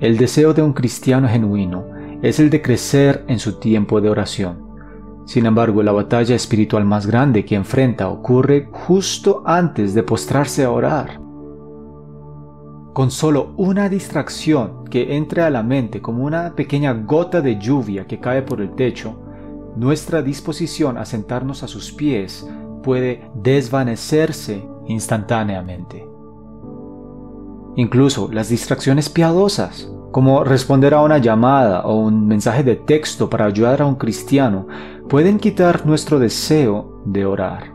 El deseo de un cristiano genuino es el de crecer en su tiempo de oración. Sin embargo, la batalla espiritual más grande que enfrenta ocurre justo antes de postrarse a orar. Con solo una distracción que entre a la mente como una pequeña gota de lluvia que cae por el techo, nuestra disposición a sentarnos a sus pies puede desvanecerse instantáneamente. Incluso las distracciones piadosas, como responder a una llamada o un mensaje de texto para ayudar a un cristiano, pueden quitar nuestro deseo de orar.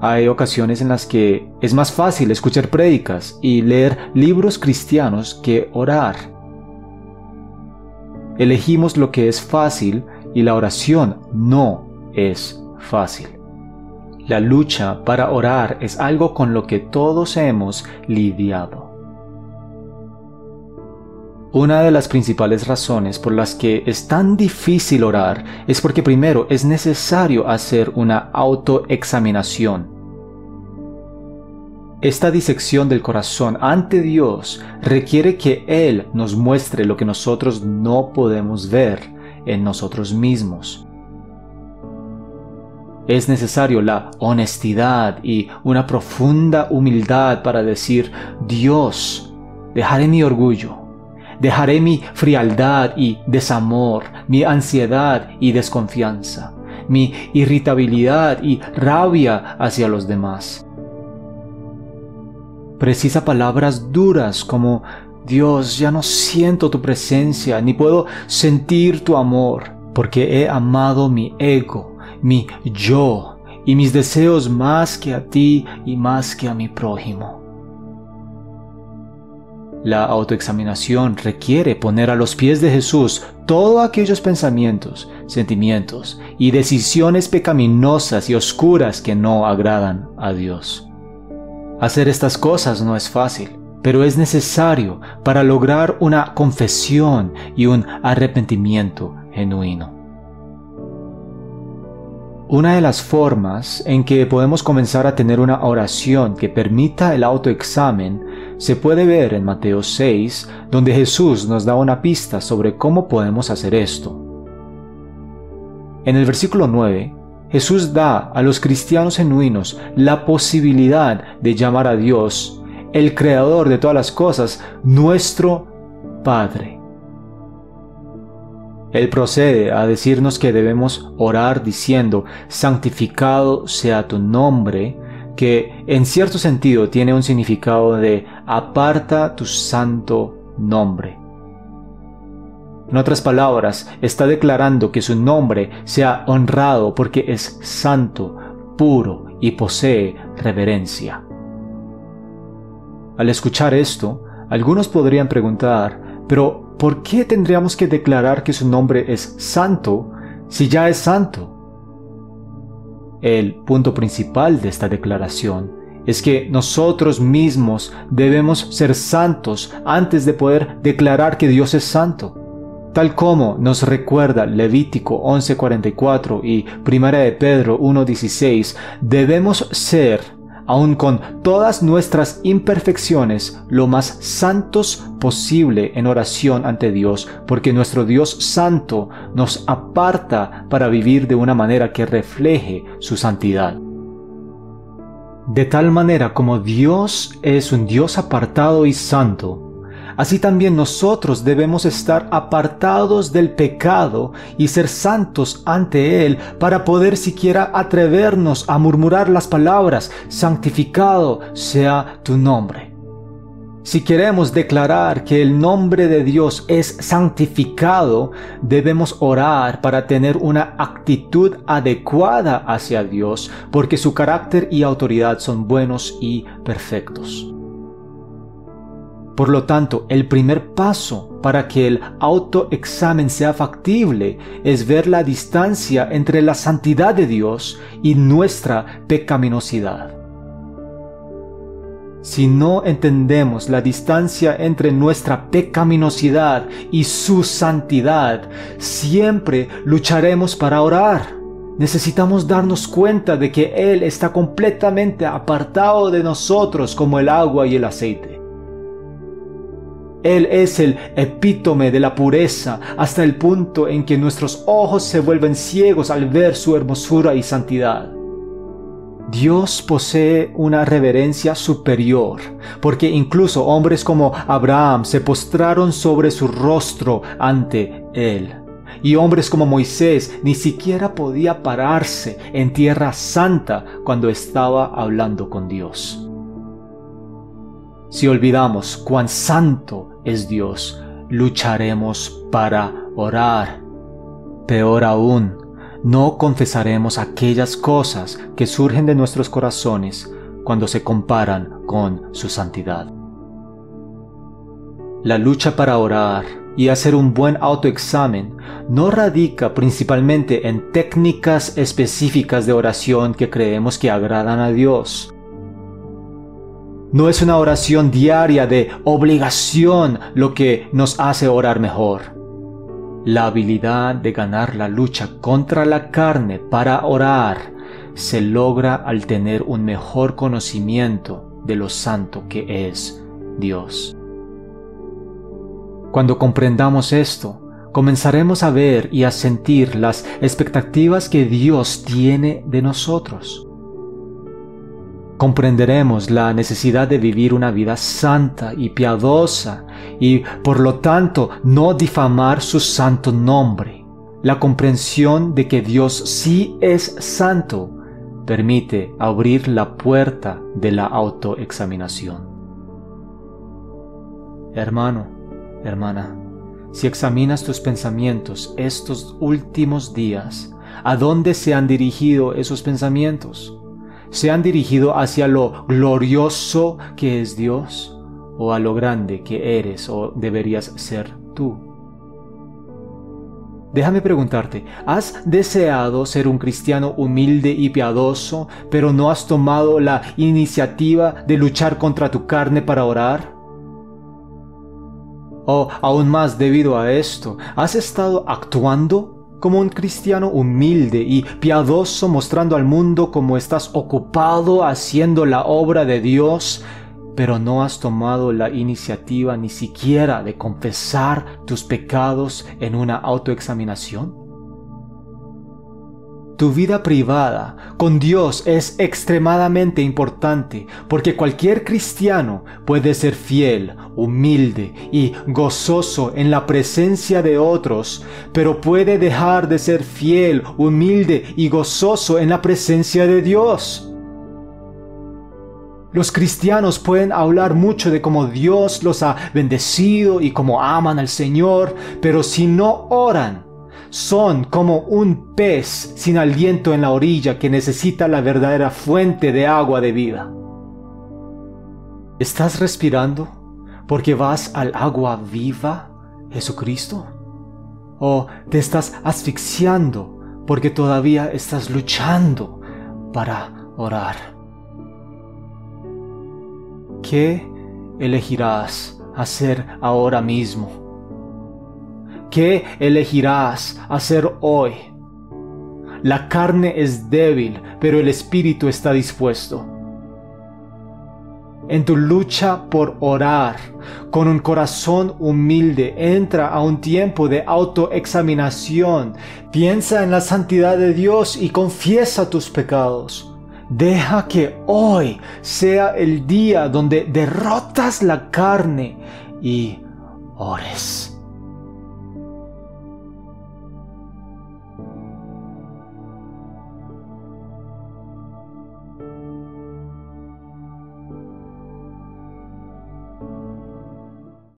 Hay ocasiones en las que es más fácil escuchar prédicas y leer libros cristianos que orar. Elegimos lo que es fácil y la oración no es fácil. La lucha para orar es algo con lo que todos hemos lidiado. Una de las principales razones por las que es tan difícil orar es porque primero es necesario hacer una autoexaminación. Esta disección del corazón ante Dios requiere que Él nos muestre lo que nosotros no podemos ver en nosotros mismos. Es necesario la honestidad y una profunda humildad para decir, Dios, dejaré mi orgullo, Dejaré mi frialdad y desamor, mi ansiedad y desconfianza, mi irritabilidad y rabia hacia los demás. Precisa palabras duras como Dios, ya no siento tu presencia, ni puedo sentir tu amor, porque he amado mi ego, mi yo y mis deseos más que a ti y más que a mi prójimo. La autoexaminación requiere poner a los pies de Jesús todos aquellos pensamientos, sentimientos y decisiones pecaminosas y oscuras que no agradan a Dios. Hacer estas cosas no es fácil, pero es necesario para lograr una confesión y un arrepentimiento genuino. Una de las formas en que podemos comenzar a tener una oración que permita el autoexamen se puede ver en Mateo 6, donde Jesús nos da una pista sobre cómo podemos hacer esto. En el versículo 9, Jesús da a los cristianos genuinos la posibilidad de llamar a Dios, el creador de todas las cosas, nuestro Padre. Él procede a decirnos que debemos orar diciendo, santificado sea tu nombre, que en cierto sentido tiene un significado de aparta tu santo nombre. En otras palabras, está declarando que su nombre sea honrado porque es santo, puro y posee reverencia. Al escuchar esto, algunos podrían preguntar, pero ¿por qué tendríamos que declarar que su nombre es santo si ya es santo? El punto principal de esta declaración es que nosotros mismos debemos ser santos antes de poder declarar que Dios es santo. Tal como nos recuerda Levítico 11:44 y 1 de Pedro 1:16, debemos ser aun con todas nuestras imperfecciones, lo más santos posible en oración ante Dios, porque nuestro Dios santo nos aparta para vivir de una manera que refleje su santidad. De tal manera como Dios es un Dios apartado y santo, Así también nosotros debemos estar apartados del pecado y ser santos ante Él para poder siquiera atrevernos a murmurar las palabras, santificado sea tu nombre. Si queremos declarar que el nombre de Dios es santificado, debemos orar para tener una actitud adecuada hacia Dios, porque su carácter y autoridad son buenos y perfectos. Por lo tanto, el primer paso para que el autoexamen sea factible es ver la distancia entre la santidad de Dios y nuestra pecaminosidad. Si no entendemos la distancia entre nuestra pecaminosidad y su santidad, siempre lucharemos para orar. Necesitamos darnos cuenta de que Él está completamente apartado de nosotros como el agua y el aceite. Él es el epítome de la pureza hasta el punto en que nuestros ojos se vuelven ciegos al ver su hermosura y santidad. Dios posee una reverencia superior, porque incluso hombres como Abraham se postraron sobre su rostro ante Él. Y hombres como Moisés ni siquiera podía pararse en tierra santa cuando estaba hablando con Dios. Si olvidamos cuán santo es Dios, lucharemos para orar. Peor aún, no confesaremos aquellas cosas que surgen de nuestros corazones cuando se comparan con su santidad. La lucha para orar y hacer un buen autoexamen no radica principalmente en técnicas específicas de oración que creemos que agradan a Dios. No es una oración diaria de obligación lo que nos hace orar mejor. La habilidad de ganar la lucha contra la carne para orar se logra al tener un mejor conocimiento de lo santo que es Dios. Cuando comprendamos esto, comenzaremos a ver y a sentir las expectativas que Dios tiene de nosotros comprenderemos la necesidad de vivir una vida santa y piadosa y por lo tanto no difamar su santo nombre. La comprensión de que Dios sí es santo permite abrir la puerta de la autoexaminación. Hermano, hermana, si examinas tus pensamientos estos últimos días, ¿a dónde se han dirigido esos pensamientos? Se han dirigido hacia lo glorioso que es Dios o a lo grande que eres o deberías ser tú. Déjame preguntarte, ¿has deseado ser un cristiano humilde y piadoso, pero no has tomado la iniciativa de luchar contra tu carne para orar? O aún más debido a esto, ¿has estado actuando como un cristiano humilde y piadoso mostrando al mundo cómo estás ocupado haciendo la obra de Dios, pero no has tomado la iniciativa ni siquiera de confesar tus pecados en una autoexaminación? Tu vida privada con Dios es extremadamente importante porque cualquier cristiano puede ser fiel, humilde y gozoso en la presencia de otros, pero puede dejar de ser fiel, humilde y gozoso en la presencia de Dios. Los cristianos pueden hablar mucho de cómo Dios los ha bendecido y cómo aman al Señor, pero si no oran, son como un pez sin aliento en la orilla que necesita la verdadera fuente de agua de vida. ¿Estás respirando porque vas al agua viva, Jesucristo? ¿O te estás asfixiando porque todavía estás luchando para orar? ¿Qué elegirás hacer ahora mismo? ¿Qué elegirás hacer hoy? La carne es débil, pero el espíritu está dispuesto. En tu lucha por orar, con un corazón humilde, entra a un tiempo de autoexaminación. Piensa en la santidad de Dios y confiesa tus pecados. Deja que hoy sea el día donde derrotas la carne y ores.